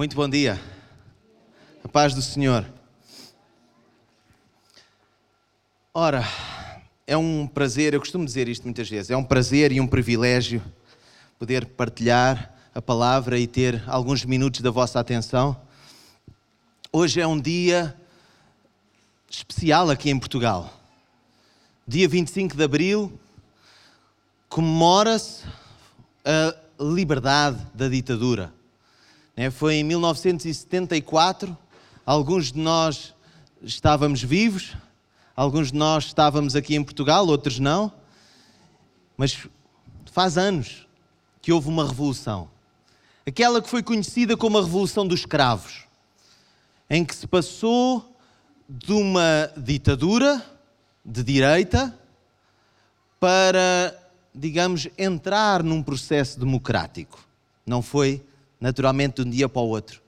Muito bom dia. A paz do Senhor. Ora, é um prazer, eu costumo dizer isto muitas vezes, é um prazer e um privilégio poder partilhar a palavra e ter alguns minutos da vossa atenção. Hoje é um dia especial aqui em Portugal. Dia 25 de abril comemora-se a liberdade da ditadura. Né? Foi em 1974, alguns de nós estávamos vivos, alguns de nós estávamos aqui em Portugal, outros não, mas faz anos que houve uma revolução. Aquela que foi conhecida como a Revolução dos Escravos, em que se passou de uma ditadura de direita para, digamos, entrar num processo democrático. Não foi naturalmente de um dia para o outro.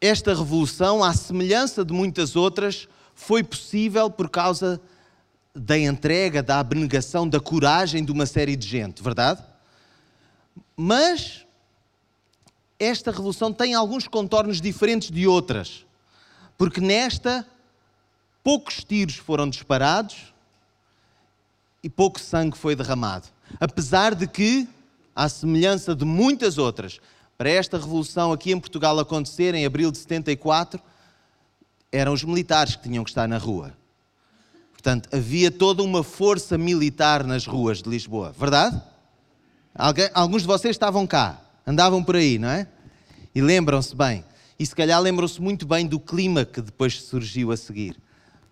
Esta revolução, à semelhança de muitas outras, foi possível por causa da entrega, da abnegação, da coragem de uma série de gente, verdade? Mas esta revolução tem alguns contornos diferentes de outras, porque nesta poucos tiros foram disparados e pouco sangue foi derramado. Apesar de que, à semelhança de muitas outras, para esta revolução aqui em Portugal acontecer em abril de 74, eram os militares que tinham que estar na rua. Portanto, havia toda uma força militar nas ruas de Lisboa, verdade? Alguns de vocês estavam cá, andavam por aí, não é? E lembram-se bem. E se calhar lembram-se muito bem do clima que depois surgiu a seguir.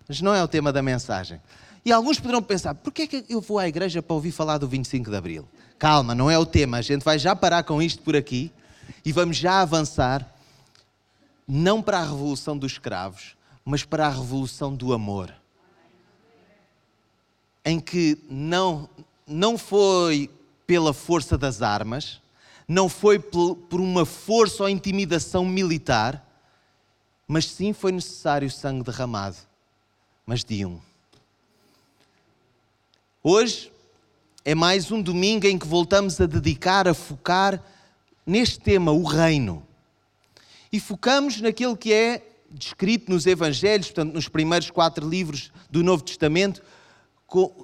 Mas não é o tema da mensagem. E alguns poderão pensar: porquê é que eu vou à igreja para ouvir falar do 25 de Abril? Calma, não é o tema. A gente vai já parar com isto por aqui e vamos já avançar, não para a revolução dos escravos, mas para a revolução do amor. Em que não, não foi pela força das armas, não foi por uma força ou intimidação militar, mas sim foi necessário sangue derramado, mas de um. Hoje é mais um domingo em que voltamos a dedicar, a focar neste tema, o reino. E focamos naquilo que é descrito nos Evangelhos, portanto, nos primeiros quatro livros do Novo Testamento,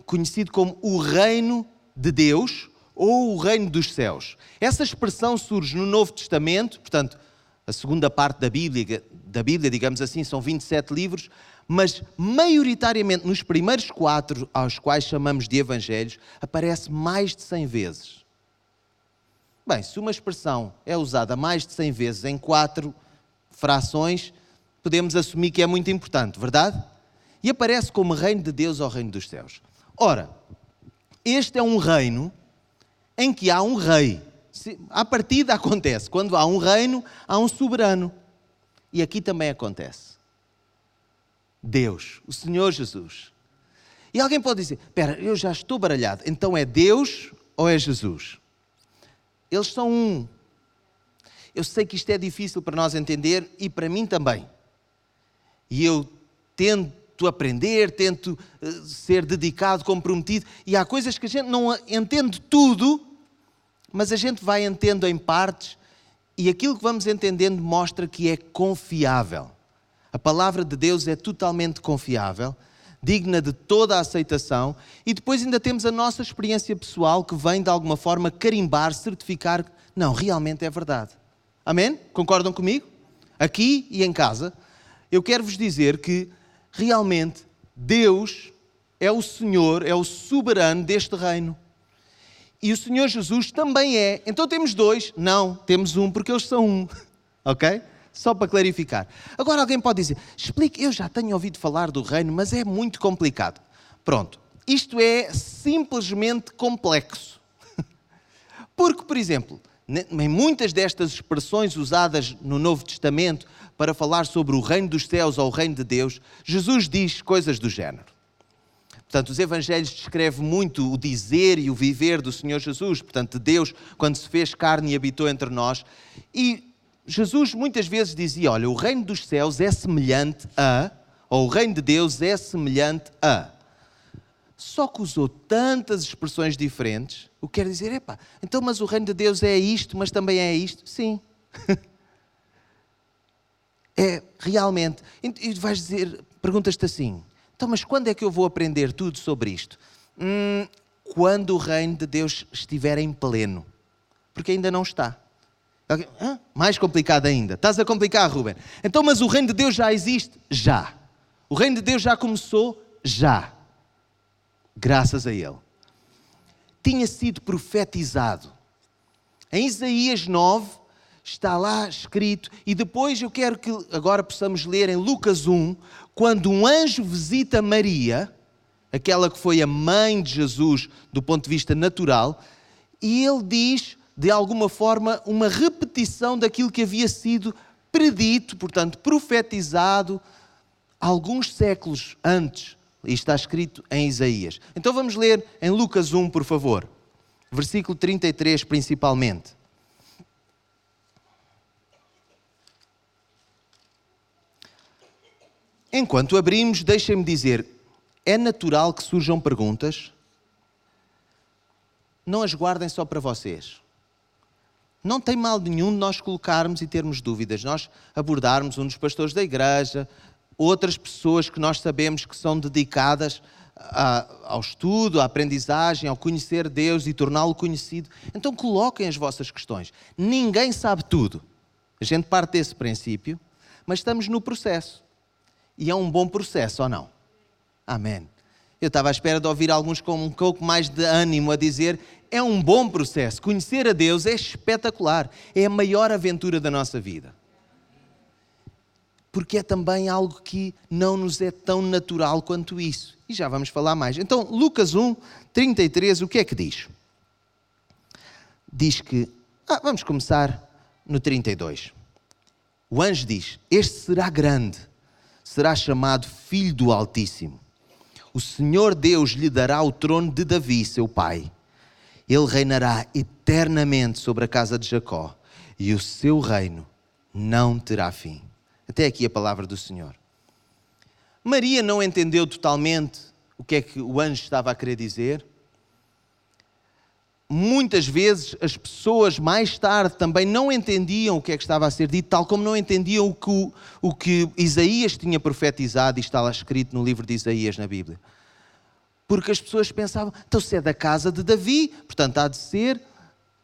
conhecido como o reino de Deus ou o reino dos céus. Essa expressão surge no Novo Testamento, portanto, a segunda parte da Bíblia, da Bíblia, digamos assim, são 27 livros, mas maioritariamente nos primeiros quatro, aos quais chamamos de Evangelhos, aparece mais de 100 vezes. Bem, se uma expressão é usada mais de 100 vezes em quatro frações, podemos assumir que é muito importante, verdade? E aparece como reino de Deus ao reino dos céus. Ora, este é um reino em que há um rei. A partida acontece. Quando há um reino, há um soberano. E aqui também acontece. Deus, o Senhor Jesus. E alguém pode dizer: Espera, eu já estou baralhado. Então é Deus ou é Jesus? Eles são um. Eu sei que isto é difícil para nós entender e para mim também. E eu tento aprender, tento eh, ser dedicado, comprometido, e há coisas que a gente não entende tudo, mas a gente vai entendendo em partes, e aquilo que vamos entendendo mostra que é confiável. A palavra de Deus é totalmente confiável digna de toda a aceitação, e depois ainda temos a nossa experiência pessoal que vem de alguma forma carimbar, certificar, não, realmente é verdade. Amém? Concordam comigo? Aqui e em casa, eu quero vos dizer que realmente Deus é o Senhor, é o soberano deste reino. E o Senhor Jesus também é. Então temos dois? Não, temos um, porque eles são um. ok? Só para clarificar. Agora alguém pode dizer: explique, eu já tenho ouvido falar do reino, mas é muito complicado. Pronto, isto é simplesmente complexo. Porque, por exemplo, em muitas destas expressões usadas no Novo Testamento para falar sobre o reino dos céus ou o reino de Deus, Jesus diz coisas do género. Portanto, os Evangelhos descrevem muito o dizer e o viver do Senhor Jesus, portanto, de Deus, quando se fez carne e habitou entre nós. E Jesus muitas vezes dizia: Olha, o reino dos céus é semelhante a, ou o reino de Deus é semelhante a. Só que usou tantas expressões diferentes, o que quer dizer, epá, então, mas o reino de Deus é isto, mas também é isto? Sim. É realmente. E vais dizer, perguntas-te assim: então, mas quando é que eu vou aprender tudo sobre isto? Hum, quando o reino de Deus estiver em pleno. Porque ainda não está. Mais complicado ainda. Estás a complicar, Ruben. Então, mas o reino de Deus já existe? Já. O reino de Deus já começou? Já. Graças a Ele. Tinha sido profetizado. Em Isaías 9, está lá escrito, e depois eu quero que agora possamos ler em Lucas 1, quando um anjo visita Maria, aquela que foi a mãe de Jesus do ponto de vista natural, e ele diz, de alguma forma, uma repetição daquilo que havia sido predito, portanto, profetizado alguns séculos antes. E está escrito em Isaías. Então vamos ler em Lucas 1, por favor. Versículo 33, principalmente. Enquanto abrimos, deixem-me dizer: é natural que surjam perguntas? Não as guardem só para vocês. Não tem mal nenhum de nós colocarmos e termos dúvidas, nós abordarmos um dos pastores da igreja, outras pessoas que nós sabemos que são dedicadas a, ao estudo, à aprendizagem, ao conhecer Deus e torná-lo conhecido. Então coloquem as vossas questões. Ninguém sabe tudo. A gente parte desse princípio, mas estamos no processo. E é um bom processo ou não? Amém. Eu estava à espera de ouvir alguns com um pouco mais de ânimo a dizer: é um bom processo. Conhecer a Deus é espetacular. É a maior aventura da nossa vida. Porque é também algo que não nos é tão natural quanto isso. E já vamos falar mais. Então, Lucas 1, 33, o que é que diz? Diz que. Ah, vamos começar no 32. O anjo diz: Este será grande será chamado Filho do Altíssimo. O Senhor Deus lhe dará o trono de Davi, seu pai. Ele reinará eternamente sobre a casa de Jacó, e o seu reino não terá fim. Até aqui a palavra do Senhor. Maria não entendeu totalmente o que é que o anjo estava a querer dizer muitas vezes as pessoas mais tarde também não entendiam o que é que estava a ser dito, tal como não entendiam o que, o, o que Isaías tinha profetizado e está lá escrito no livro de Isaías na Bíblia. Porque as pessoas pensavam, então se é da casa de Davi, portanto há de ser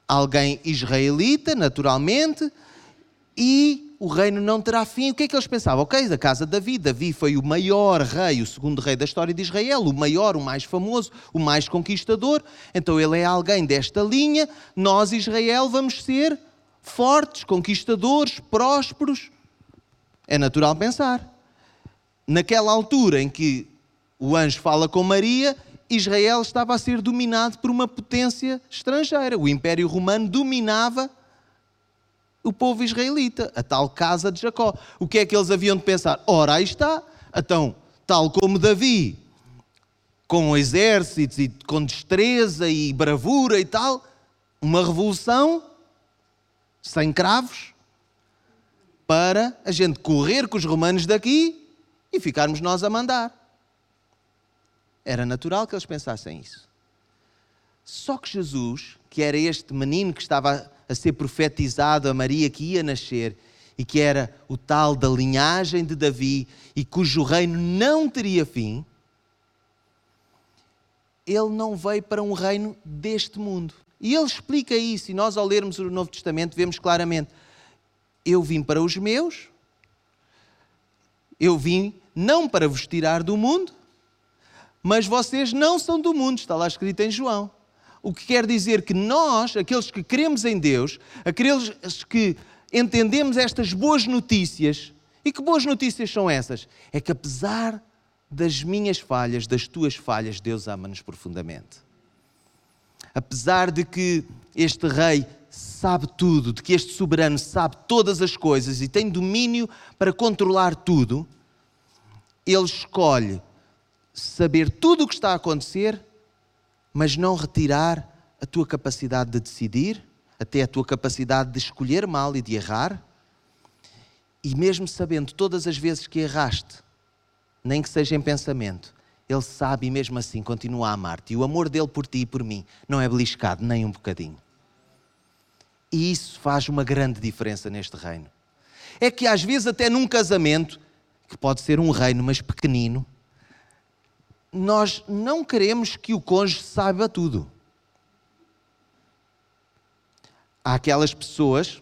alguém israelita, naturalmente, e o reino não terá fim. O que é que eles pensavam? Ok, da casa de Davi. Davi foi o maior rei, o segundo rei da história de Israel, o maior, o mais famoso, o mais conquistador. Então ele é alguém desta linha. Nós, Israel, vamos ser fortes, conquistadores, prósperos. É natural pensar. Naquela altura em que o anjo fala com Maria, Israel estava a ser dominado por uma potência estrangeira. O Império Romano dominava o povo israelita, a tal casa de Jacó. O que é que eles haviam de pensar? Ora, aí está. Então, tal como Davi, com exércitos e com destreza e bravura e tal, uma revolução sem cravos para a gente correr com os romanos daqui e ficarmos nós a mandar. Era natural que eles pensassem isso. Só que Jesus, que era este menino que estava a ser profetizado a Maria que ia nascer e que era o tal da linhagem de Davi e cujo reino não teria fim, ele não veio para um reino deste mundo. E ele explica isso, e nós, ao lermos o Novo Testamento, vemos claramente: eu vim para os meus, eu vim não para vos tirar do mundo, mas vocês não são do mundo, está lá escrito em João. O que quer dizer que nós, aqueles que cremos em Deus, aqueles que entendemos estas boas notícias, e que boas notícias são essas? É que apesar das minhas falhas, das tuas falhas, Deus ama-nos profundamente. Apesar de que este rei sabe tudo, de que este soberano sabe todas as coisas e tem domínio para controlar tudo, ele escolhe saber tudo o que está a acontecer mas não retirar a tua capacidade de decidir, até a tua capacidade de escolher mal e de errar. E mesmo sabendo todas as vezes que erraste, nem que seja em pensamento, Ele sabe e mesmo assim continua a amar-te. E o amor dele por ti e por mim não é beliscado nem um bocadinho. E isso faz uma grande diferença neste reino. é que às vezes, até num casamento, que pode ser um reino, mas pequenino, nós não queremos que o cônjuge saiba tudo. Há aquelas pessoas,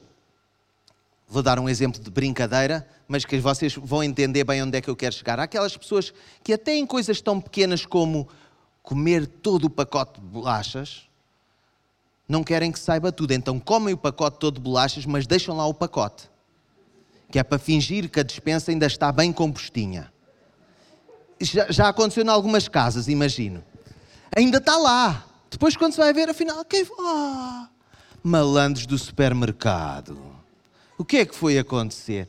vou dar um exemplo de brincadeira, mas que vocês vão entender bem onde é que eu quero chegar. Há aquelas pessoas que, até em coisas tão pequenas como comer todo o pacote de bolachas, não querem que saiba tudo. Então comem o pacote todo de bolachas, mas deixam lá o pacote. Que é para fingir que a dispensa ainda está bem compostinha. Já, já aconteceu em algumas casas, imagino. Ainda está lá. Depois, quando se vai ver, afinal, quem. Oh, malandros do supermercado. O que é que foi acontecer?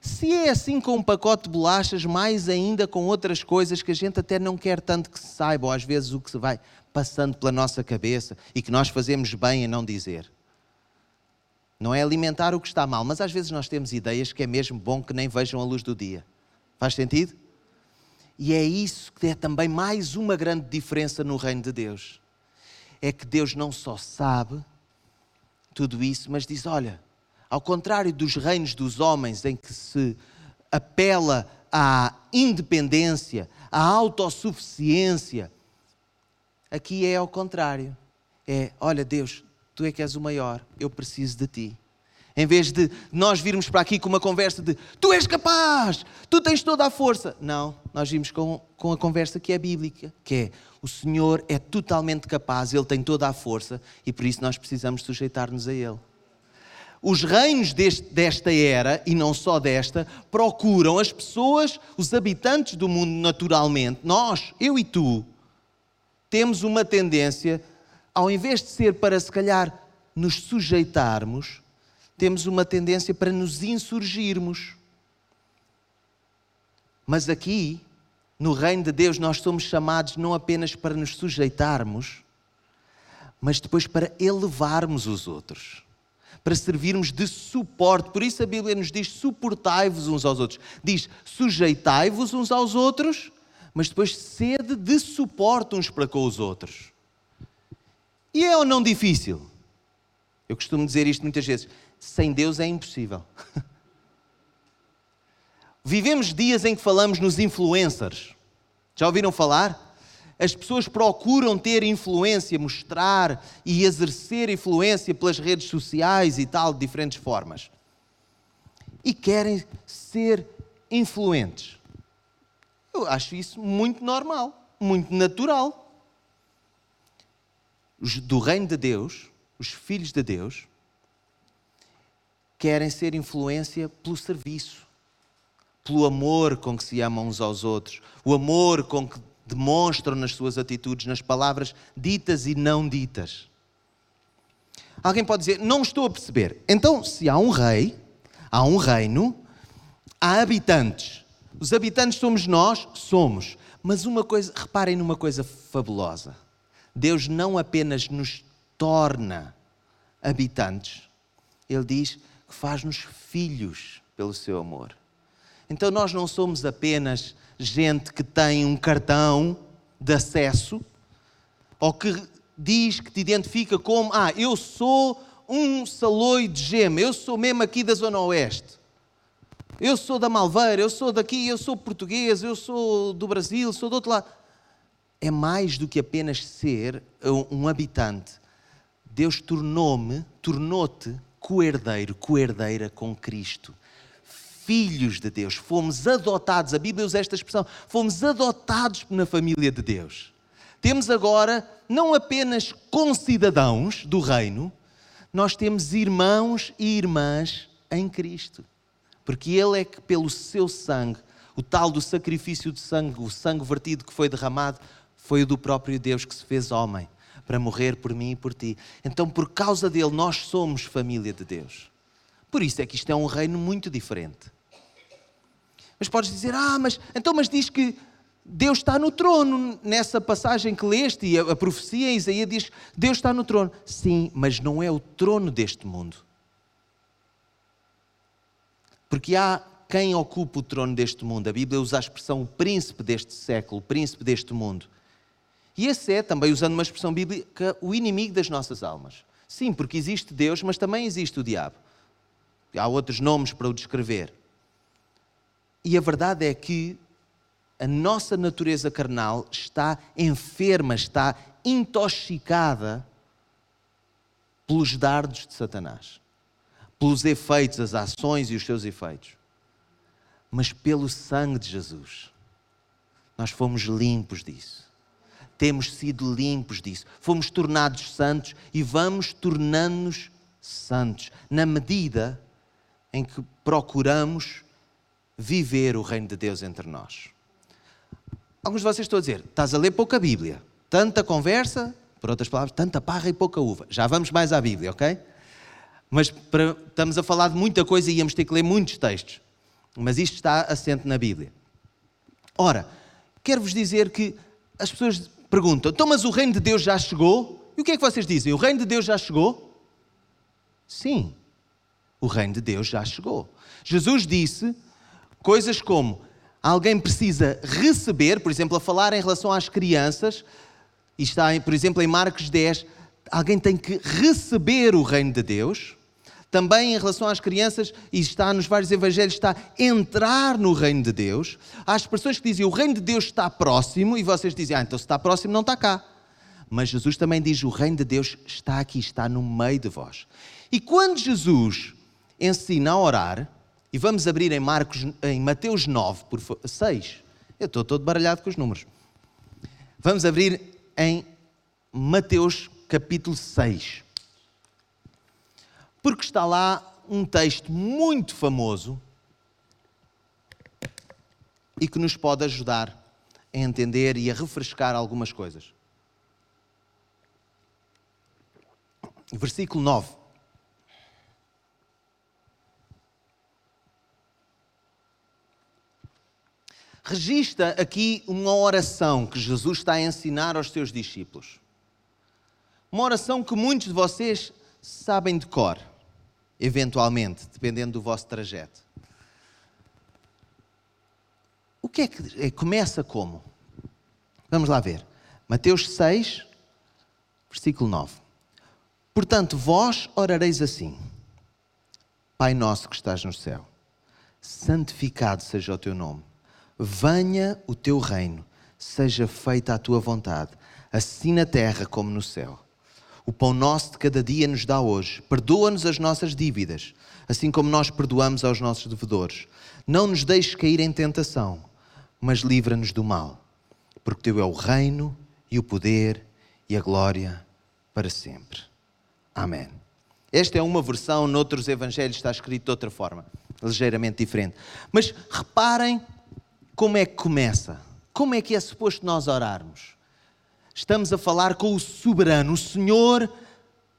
Se é assim com um pacote de bolachas, mais ainda com outras coisas que a gente até não quer tanto que se saiba, ou às vezes o que se vai passando pela nossa cabeça e que nós fazemos bem em não dizer. Não é alimentar o que está mal, mas às vezes nós temos ideias que é mesmo bom que nem vejam a luz do dia. Faz sentido? E é isso que é também mais uma grande diferença no reino de Deus. É que Deus não só sabe tudo isso, mas diz: olha, ao contrário dos reinos dos homens em que se apela à independência, à autossuficiência, aqui é ao contrário. É, olha, Deus, tu é que és o maior, eu preciso de ti. Em vez de nós virmos para aqui com uma conversa de tu és capaz, tu tens toda a força. Não, nós vimos com, com a conversa que é bíblica, que é o Senhor é totalmente capaz, Ele tem toda a força e por isso nós precisamos sujeitar-nos a Ele. Os reinos deste, desta era, e não só desta, procuram as pessoas, os habitantes do mundo naturalmente, nós, eu e tu, temos uma tendência, ao invés de ser para se calhar nos sujeitarmos, temos uma tendência para nos insurgirmos. Mas aqui, no reino de Deus, nós somos chamados não apenas para nos sujeitarmos, mas depois para elevarmos os outros para servirmos de suporte. Por isso a Bíblia nos diz: suportai-vos uns aos outros. Diz: sujeitai-vos uns aos outros, mas depois sede de suporte uns para com os outros. E é ou não difícil? Eu costumo dizer isto muitas vezes: sem Deus é impossível. Vivemos dias em que falamos nos influencers. Já ouviram falar? As pessoas procuram ter influência, mostrar e exercer influência pelas redes sociais e tal, de diferentes formas. E querem ser influentes. Eu acho isso muito normal, muito natural. Os do reino de Deus, os filhos de Deus, querem ser influência pelo serviço, pelo amor com que se amam uns aos outros, o amor com que demonstram nas suas atitudes, nas palavras ditas e não ditas. Alguém pode dizer, não estou a perceber. Então, se há um rei, há um reino, há habitantes. Os habitantes somos nós? Somos. Mas uma coisa, reparem numa coisa fabulosa. Deus não apenas nos torna habitantes, Ele diz que faz-nos filhos pelo seu amor. Então nós não somos apenas gente que tem um cartão de acesso ou que diz que te identifica como: Ah, eu sou um saloio de gema, eu sou mesmo aqui da Zona Oeste. Eu sou da Malveira, eu sou daqui, eu sou português, eu sou do Brasil, sou do outro lado. É mais do que apenas ser um habitante. Deus tornou-me, tornou-te coerdeiro, coerdeira com Cristo filhos de Deus, fomos adotados, a Bíblia usa esta expressão, fomos adotados na família de Deus. Temos agora não apenas concidadãos do reino, nós temos irmãos e irmãs em Cristo. Porque Ele é que, pelo seu sangue, o tal do sacrifício de sangue, o sangue vertido que foi derramado, foi o do próprio Deus que se fez homem para morrer por mim e por ti. Então, por causa dele, nós somos família de Deus. Por isso é que isto é um reino muito diferente. Mas podes dizer, ah, mas então, mas diz que Deus está no trono. Nessa passagem que leste, e a, a profecia em Isaías diz: Deus está no trono. Sim, mas não é o trono deste mundo. Porque há quem ocupa o trono deste mundo. A Bíblia usa a expressão o príncipe deste século, o príncipe deste mundo. E esse é, também usando uma expressão bíblica, o inimigo das nossas almas. Sim, porque existe Deus, mas também existe o diabo. há outros nomes para o descrever. E a verdade é que a nossa natureza carnal está enferma, está intoxicada pelos dardos de Satanás, pelos efeitos, as ações e os seus efeitos. Mas pelo sangue de Jesus, nós fomos limpos disso. Temos sido limpos disso. Fomos tornados santos e vamos tornando-nos santos na medida em que procuramos viver o reino de Deus entre nós. Alguns de vocês estão a dizer: estás a ler pouca Bíblia, tanta conversa, por outras palavras, tanta parra e pouca uva. Já vamos mais à Bíblia, ok? Mas para, estamos a falar de muita coisa e íamos ter que ler muitos textos. Mas isto está assente na Bíblia. Ora, quero-vos dizer que as pessoas perguntam: então, mas o reino de Deus já chegou? E o que é que vocês dizem? O reino de Deus já chegou? Sim, o reino de Deus já chegou. Jesus disse coisas como: alguém precisa receber, por exemplo, a falar em relação às crianças, e está, por exemplo, em Marcos 10, alguém tem que receber o reino de Deus. Também em relação às crianças, e está nos vários evangelhos, está entrar no reino de Deus. Há expressões que dizem o reino de Deus está próximo, e vocês dizem, ah, então se está próximo, não está cá. Mas Jesus também diz: o reino de Deus está aqui, está no meio de vós. E quando Jesus ensina a orar, e vamos abrir em Marcos, em Mateus 9, por 6. Eu estou todo baralhado com os números. Vamos abrir em Mateus capítulo 6. Porque está lá um texto muito famoso e que nos pode ajudar a entender e a refrescar algumas coisas. Versículo 9. registra aqui uma oração que Jesus está a ensinar aos seus discípulos. Uma oração que muitos de vocês sabem de cor, eventualmente, dependendo do vosso trajeto. O que é que é, começa como? Vamos lá ver. Mateus 6, versículo 9. Portanto, vós orareis assim: Pai nosso que estás no céu, santificado seja o teu nome Venha o teu reino, seja feita a tua vontade, assim na terra como no céu. O pão nosso de cada dia nos dá hoje. Perdoa-nos as nossas dívidas, assim como nós perdoamos aos nossos devedores. Não nos deixes cair em tentação, mas livra-nos do mal, porque teu é o reino e o poder e a glória para sempre. Amém. Esta é uma versão, noutros evangelhos está escrito de outra forma, ligeiramente diferente. Mas reparem como é que começa? Como é que é suposto nós orarmos? Estamos a falar com o soberano, o Senhor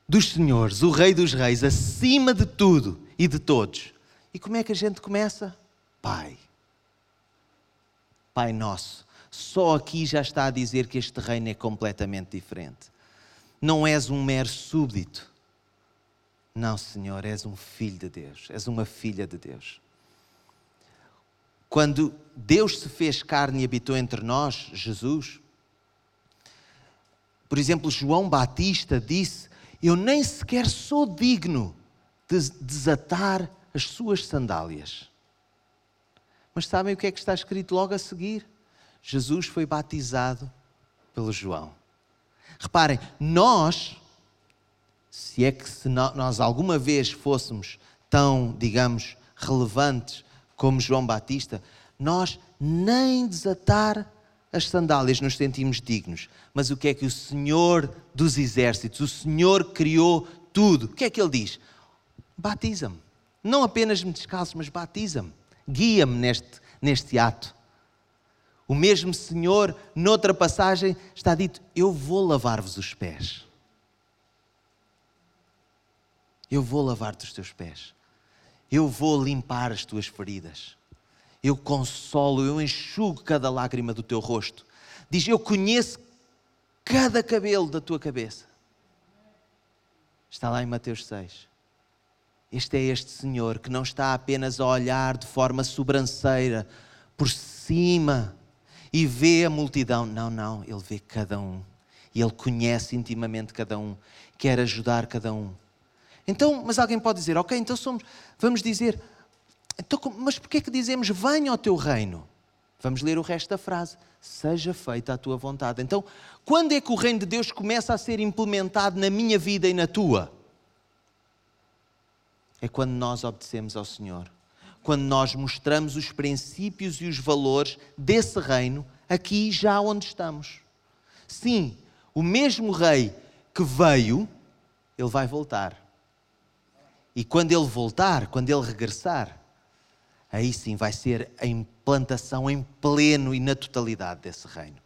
dos senhores, o Rei dos reis, acima de tudo e de todos. E como é que a gente começa? Pai. Pai nosso. Só aqui já está a dizer que este reino é completamente diferente. Não és um mero súbdito. Não, Senhor, és um filho de Deus, és uma filha de Deus. Quando Deus se fez carne e habitou entre nós, Jesus, por exemplo, João Batista disse: Eu nem sequer sou digno de desatar as suas sandálias. Mas sabem o que é que está escrito logo a seguir? Jesus foi batizado pelo João. Reparem, nós, se é que se nós alguma vez fôssemos tão, digamos, relevantes como João Batista, nós nem desatar as sandálias nos sentimos dignos. Mas o que é que o Senhor dos Exércitos, o Senhor criou tudo, o que é que Ele diz? Batiza-me. Não apenas me descalço, mas batiza-me. Guia-me neste, neste ato. O mesmo Senhor, noutra passagem, está dito: Eu vou lavar-vos os pés. Eu vou lavar-te os teus pés. Eu vou limpar as tuas feridas. Eu consolo, eu enxugo cada lágrima do teu rosto. Diz: Eu conheço cada cabelo da tua cabeça. Está lá em Mateus 6. Este é este Senhor que não está apenas a olhar de forma sobranceira, por cima, e vê a multidão. Não, não, Ele vê cada um. E Ele conhece intimamente cada um, quer ajudar cada um. Então, mas alguém pode dizer, ok, então somos, vamos dizer, então, mas porquê é que dizemos venha ao teu reino? Vamos ler o resto da frase. Seja feita a tua vontade. Então, quando é que o reino de Deus começa a ser implementado na minha vida e na tua? É quando nós obedecemos ao Senhor. Quando nós mostramos os princípios e os valores desse reino aqui já onde estamos. Sim, o mesmo rei que veio, ele vai voltar. E quando ele voltar, quando ele regressar, aí sim vai ser a implantação em pleno e na totalidade desse reino.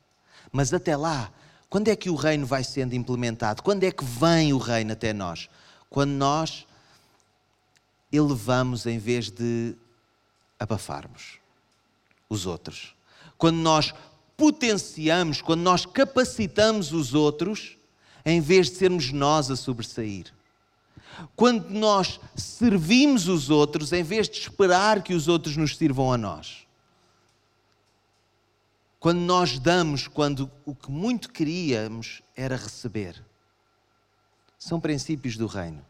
Mas até lá, quando é que o reino vai sendo implementado? Quando é que vem o reino até nós? Quando nós elevamos em vez de abafarmos os outros. Quando nós potenciamos, quando nós capacitamos os outros, em vez de sermos nós a sobressair. Quando nós servimos os outros, em vez de esperar que os outros nos sirvam a nós. Quando nós damos, quando o que muito queríamos era receber. São princípios do reino.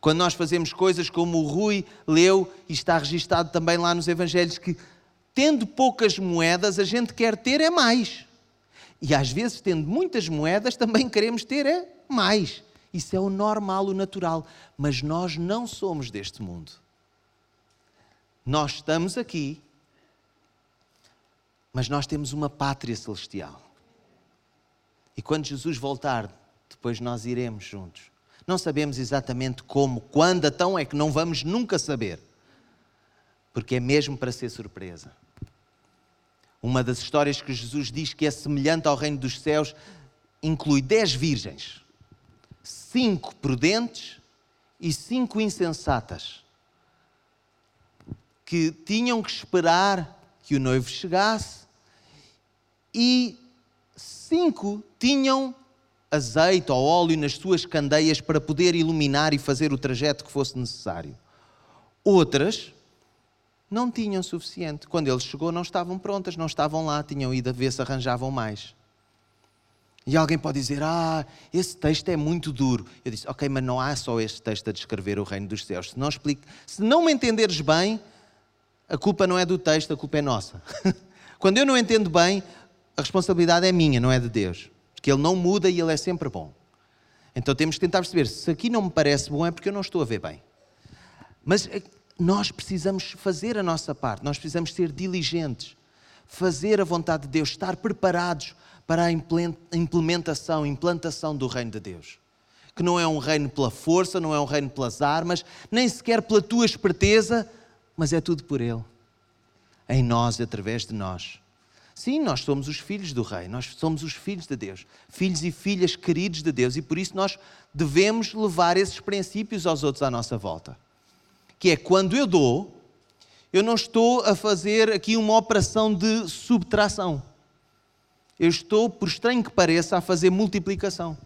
Quando nós fazemos coisas como o Rui leu e está registado também lá nos Evangelhos, que tendo poucas moedas, a gente quer ter é mais. E às vezes, tendo muitas moedas, também queremos ter é mais. Isso é o normal, o natural. Mas nós não somos deste mundo. Nós estamos aqui, mas nós temos uma pátria celestial. E quando Jesus voltar, depois nós iremos juntos. Não sabemos exatamente como, quando, então é que não vamos nunca saber. Porque é mesmo para ser surpresa. Uma das histórias que Jesus diz que é semelhante ao reino dos céus inclui dez virgens, cinco prudentes e cinco insensatas, que tinham que esperar que o noivo chegasse e cinco tinham azeite ou óleo nas suas candeias para poder iluminar e fazer o trajeto que fosse necessário. Outras não tinham suficiente. Quando ele chegou, não estavam prontas, não estavam lá, tinham ido a ver se arranjavam mais. E alguém pode dizer: Ah, esse texto é muito duro. Eu disse: Ok, mas não há só este texto a descrever o reino dos céus. Se não, explico, se não me entenderes bem, a culpa não é do texto, a culpa é nossa. Quando eu não entendo bem, a responsabilidade é minha, não é de Deus. Porque Ele não muda e Ele é sempre bom. Então temos que tentar perceber: se aqui não me parece bom, é porque eu não estou a ver bem. Mas eh, nós precisamos fazer a nossa parte, nós precisamos ser diligentes, fazer a vontade de Deus, estar preparados para a implementação, implantação do reino de Deus. Que não é um reino pela força, não é um reino pelas armas, nem sequer pela tua esperteza, mas é tudo por Ele. Em nós e através de nós. Sim, nós somos os filhos do Rei, nós somos os filhos de Deus, filhos e filhas queridos de Deus, e por isso nós devemos levar esses princípios aos outros à nossa volta que é quando eu dou, eu não estou a fazer aqui uma operação de subtração. Eu estou, por estranho que pareça, a fazer multiplicação.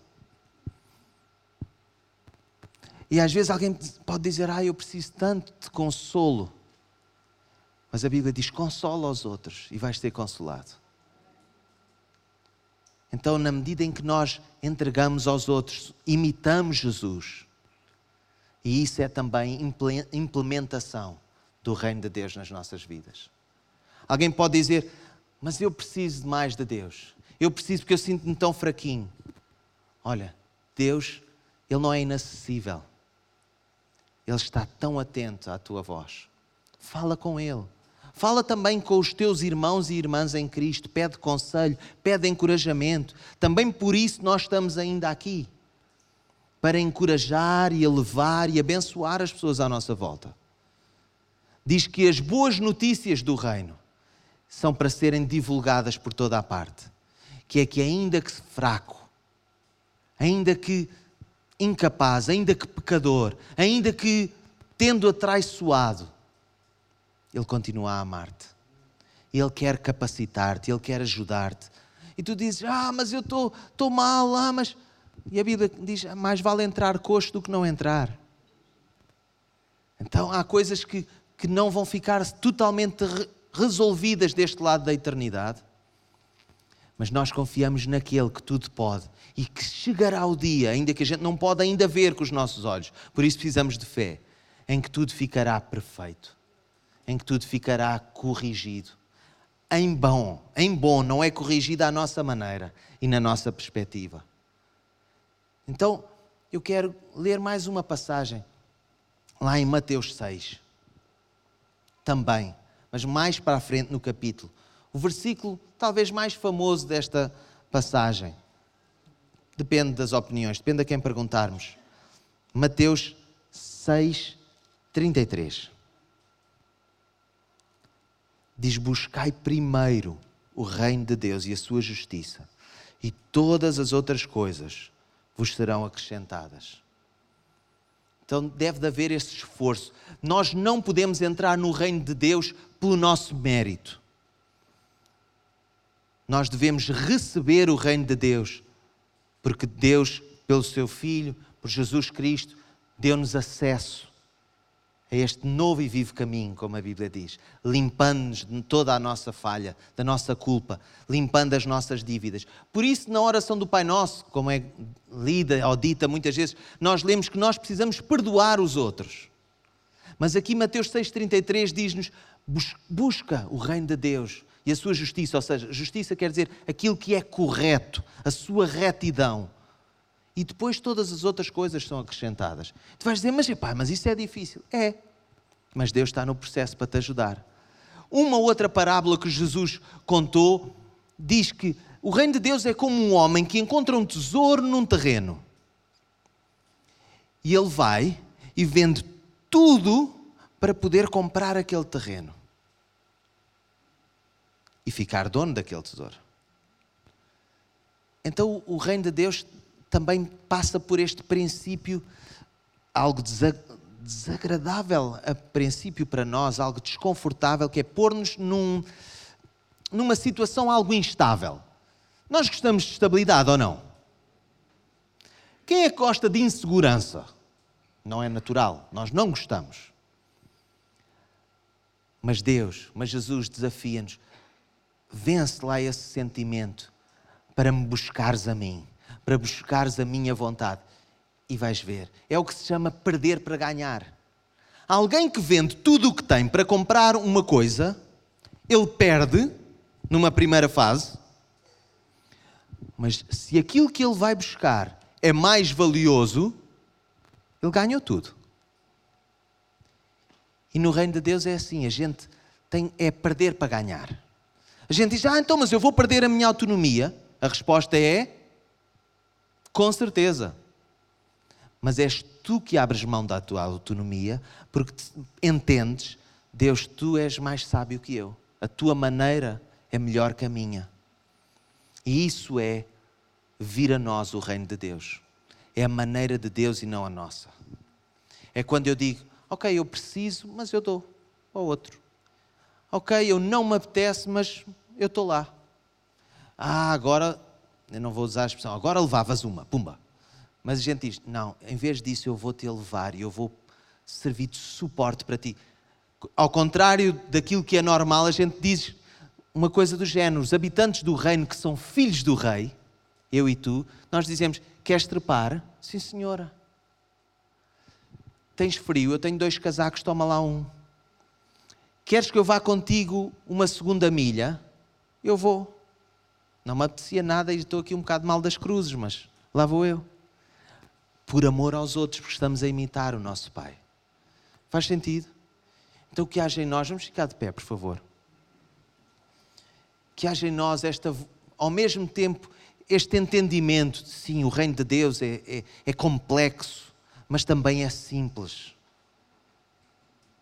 E às vezes alguém pode dizer: Ah, eu preciso tanto de consolo. Mas a Bíblia diz: consola aos outros e vais ser consolado. Então, na medida em que nós entregamos aos outros, imitamos Jesus, e isso é também implementação do reino de Deus nas nossas vidas. Alguém pode dizer, mas eu preciso de mais de Deus. Eu preciso porque eu sinto-me tão fraquinho. Olha, Deus, Ele não é inacessível. Ele está tão atento à tua voz. Fala com Ele. Fala também com os teus irmãos e irmãs em Cristo. Pede conselho, pede encorajamento. Também por isso nós estamos ainda aqui para encorajar e elevar e abençoar as pessoas à nossa volta. Diz que as boas notícias do reino são para serem divulgadas por toda a parte. Que é que ainda que fraco, ainda que incapaz, ainda que pecador, ainda que tendo atraiçoado, ele continua a amar-te. Ele quer capacitar-te, ele quer ajudar-te. E tu dizes: Ah, mas eu estou mal, ah, mas e a Bíblia diz: mais vale entrar coxo do que não entrar. Então há coisas que, que não vão ficar totalmente resolvidas deste lado da eternidade, Mas nós confiamos naquele que tudo pode e que chegará o dia, ainda que a gente não pode ainda ver com os nossos olhos. Por isso precisamos de fé, em que tudo ficará perfeito, em que tudo ficará corrigido. Em bom, em bom, não é corrigido à nossa maneira e na nossa perspectiva. Então, eu quero ler mais uma passagem, lá em Mateus 6. Também, mas mais para a frente no capítulo. O versículo talvez mais famoso desta passagem. Depende das opiniões, depende a quem perguntarmos. Mateus 6, 33. Diz: Buscai primeiro o reino de Deus e a sua justiça, e todas as outras coisas vos serão acrescentadas. Então deve de haver esse esforço. Nós não podemos entrar no reino de Deus pelo nosso mérito. Nós devemos receber o reino de Deus, porque Deus, pelo seu Filho, por Jesus Cristo, deu-nos acesso a este novo e vivo caminho, como a Bíblia diz, limpando-nos de toda a nossa falha, da nossa culpa, limpando as nossas dívidas. Por isso, na oração do Pai Nosso, como é lida ou dita muitas vezes, nós lemos que nós precisamos perdoar os outros. Mas aqui Mateus 6,33 diz-nos: busca o reino de Deus e a sua justiça, ou seja, justiça quer dizer aquilo que é correto, a sua retidão. E depois todas as outras coisas são acrescentadas. Tu vais dizer, mas epá, mas isso é difícil. É, mas Deus está no processo para te ajudar. Uma outra parábola que Jesus contou diz que o reino de Deus é como um homem que encontra um tesouro num terreno. E ele vai e vende tudo para poder comprar aquele terreno e ficar dono daquele tesouro. Então o reino de Deus também passa por este princípio, algo desagradável a princípio para nós, algo desconfortável, que é pôr-nos num, numa situação algo instável. Nós gostamos de estabilidade ou não? Quem é que gosta de insegurança? Não é natural, nós não gostamos. Mas Deus, mas Jesus desafia-nos vence lá esse sentimento para me buscares a mim, para buscares a minha vontade. E vais ver, é o que se chama perder para ganhar. Alguém que vende tudo o que tem para comprar uma coisa, ele perde numa primeira fase, mas se aquilo que ele vai buscar é mais valioso, ele ganhou tudo. E no reino de Deus é assim, a gente tem é perder para ganhar. A gente diz, ah, então, mas eu vou perder a minha autonomia. A resposta é: com certeza. Mas és tu que abres mão da tua autonomia, porque entendes, Deus, tu és mais sábio que eu. A tua maneira é melhor que a minha. E isso é vir a nós o reino de Deus. É a maneira de Deus e não a nossa. É quando eu digo, ok, eu preciso, mas eu dou ao outro ok, eu não me apetece, mas eu estou lá. Ah, agora, eu não vou usar a expressão, agora levavas uma, pumba. Mas a gente diz, não, em vez disso eu vou te levar e eu vou servir de suporte para ti. Ao contrário daquilo que é normal, a gente diz uma coisa do género: os habitantes do reino que são filhos do rei, eu e tu, nós dizemos: queres trepar? Sim, senhora. Tens frio? Eu tenho dois casacos, toma lá um. Queres que eu vá contigo uma segunda milha? Eu vou. Não me apetecia nada e estou aqui um bocado mal das cruzes, mas lá vou eu. Por amor aos outros, porque estamos a imitar o nosso Pai. Faz sentido? Então, que haja em nós, vamos ficar de pé, por favor. Que haja em nós esta, ao mesmo tempo, este entendimento de sim, o reino de Deus é, é, é complexo, mas também é simples.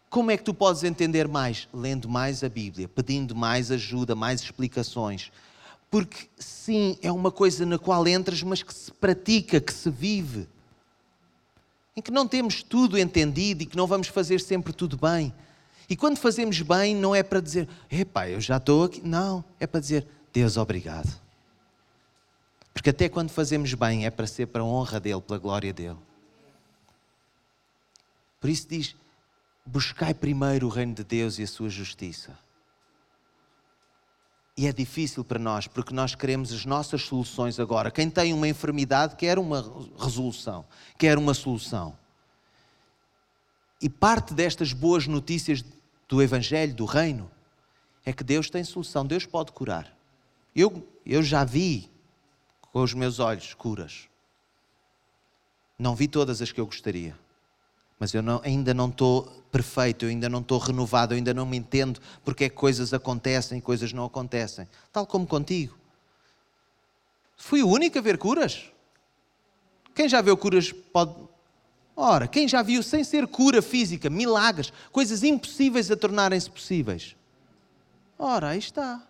Como é que tu podes entender mais? Lendo mais a Bíblia, pedindo mais ajuda, mais explicações. Porque sim, é uma coisa na qual entras, mas que se pratica, que se vive. Em que não temos tudo entendido e que não vamos fazer sempre tudo bem. E quando fazemos bem, não é para dizer, epá, eu já estou aqui. Não, é para dizer, Deus, obrigado. Porque até quando fazemos bem é para ser para a honra dEle, pela glória dEle. Por isso diz, Buscai primeiro o reino de Deus e a sua justiça. E é difícil para nós, porque nós queremos as nossas soluções agora. Quem tem uma enfermidade quer uma resolução, quer uma solução. E parte destas boas notícias do Evangelho, do Reino, é que Deus tem solução, Deus pode curar. Eu, eu já vi com os meus olhos curas. Não vi todas as que eu gostaria. Mas eu não, ainda não estou perfeito, eu ainda não estou renovado, eu ainda não me entendo porque é que coisas acontecem e coisas não acontecem. Tal como contigo. Fui o único a ver curas. Quem já viu curas pode. Ora, quem já viu sem ser cura física, milagres, coisas impossíveis a tornarem-se possíveis? Ora, aí está.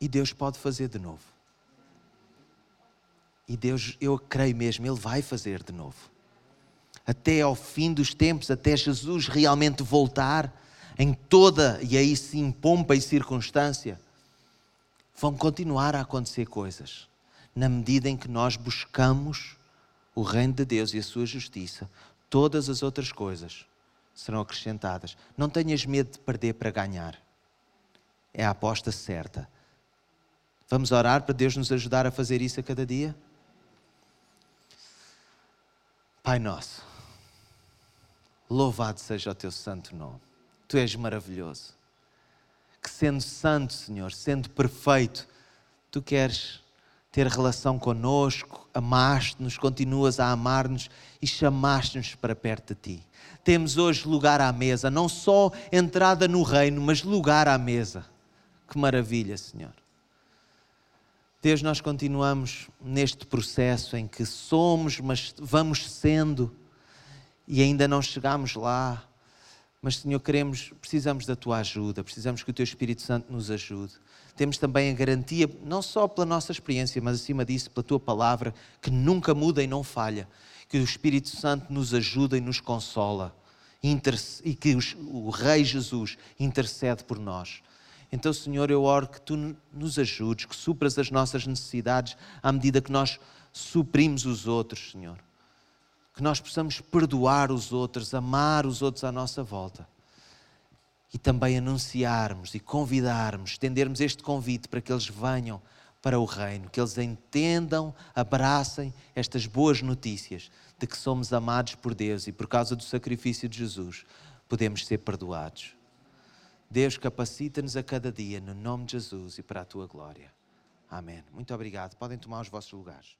E Deus pode fazer de novo. E Deus, eu creio mesmo, Ele vai fazer de novo. Até ao fim dos tempos, até Jesus realmente voltar, em toda, e aí sim, pompa e circunstância, vão continuar a acontecer coisas, na medida em que nós buscamos o reino de Deus e a sua justiça, todas as outras coisas serão acrescentadas. Não tenhas medo de perder para ganhar. É a aposta certa. Vamos orar para Deus nos ajudar a fazer isso a cada dia? Pai nosso, louvado seja o teu santo nome. Tu és maravilhoso. Que sendo santo, Senhor, sendo perfeito, tu queres ter relação conosco, amaste-nos, continuas a amar-nos e chamaste-nos para perto de ti. Temos hoje lugar à mesa, não só entrada no reino, mas lugar à mesa. Que maravilha, Senhor. Deus, nós continuamos neste processo em que somos, mas vamos sendo e ainda não chegamos lá. Mas, Senhor, queremos, precisamos da tua ajuda, precisamos que o teu Espírito Santo nos ajude. Temos também a garantia, não só pela nossa experiência, mas acima disso, pela tua palavra, que nunca muda e não falha. Que o Espírito Santo nos ajuda e nos consola. E que o Rei Jesus intercede por nós. Então, Senhor, eu oro que tu nos ajudes, que supras as nossas necessidades à medida que nós suprimos os outros, Senhor. Que nós possamos perdoar os outros, amar os outros à nossa volta. E também anunciarmos e convidarmos, estendermos este convite para que eles venham para o reino, que eles entendam, abracem estas boas notícias de que somos amados por Deus e por causa do sacrifício de Jesus podemos ser perdoados. Deus capacita-nos a cada dia, no nome de Jesus e para a tua glória. Amém. Muito obrigado. Podem tomar os vossos lugares.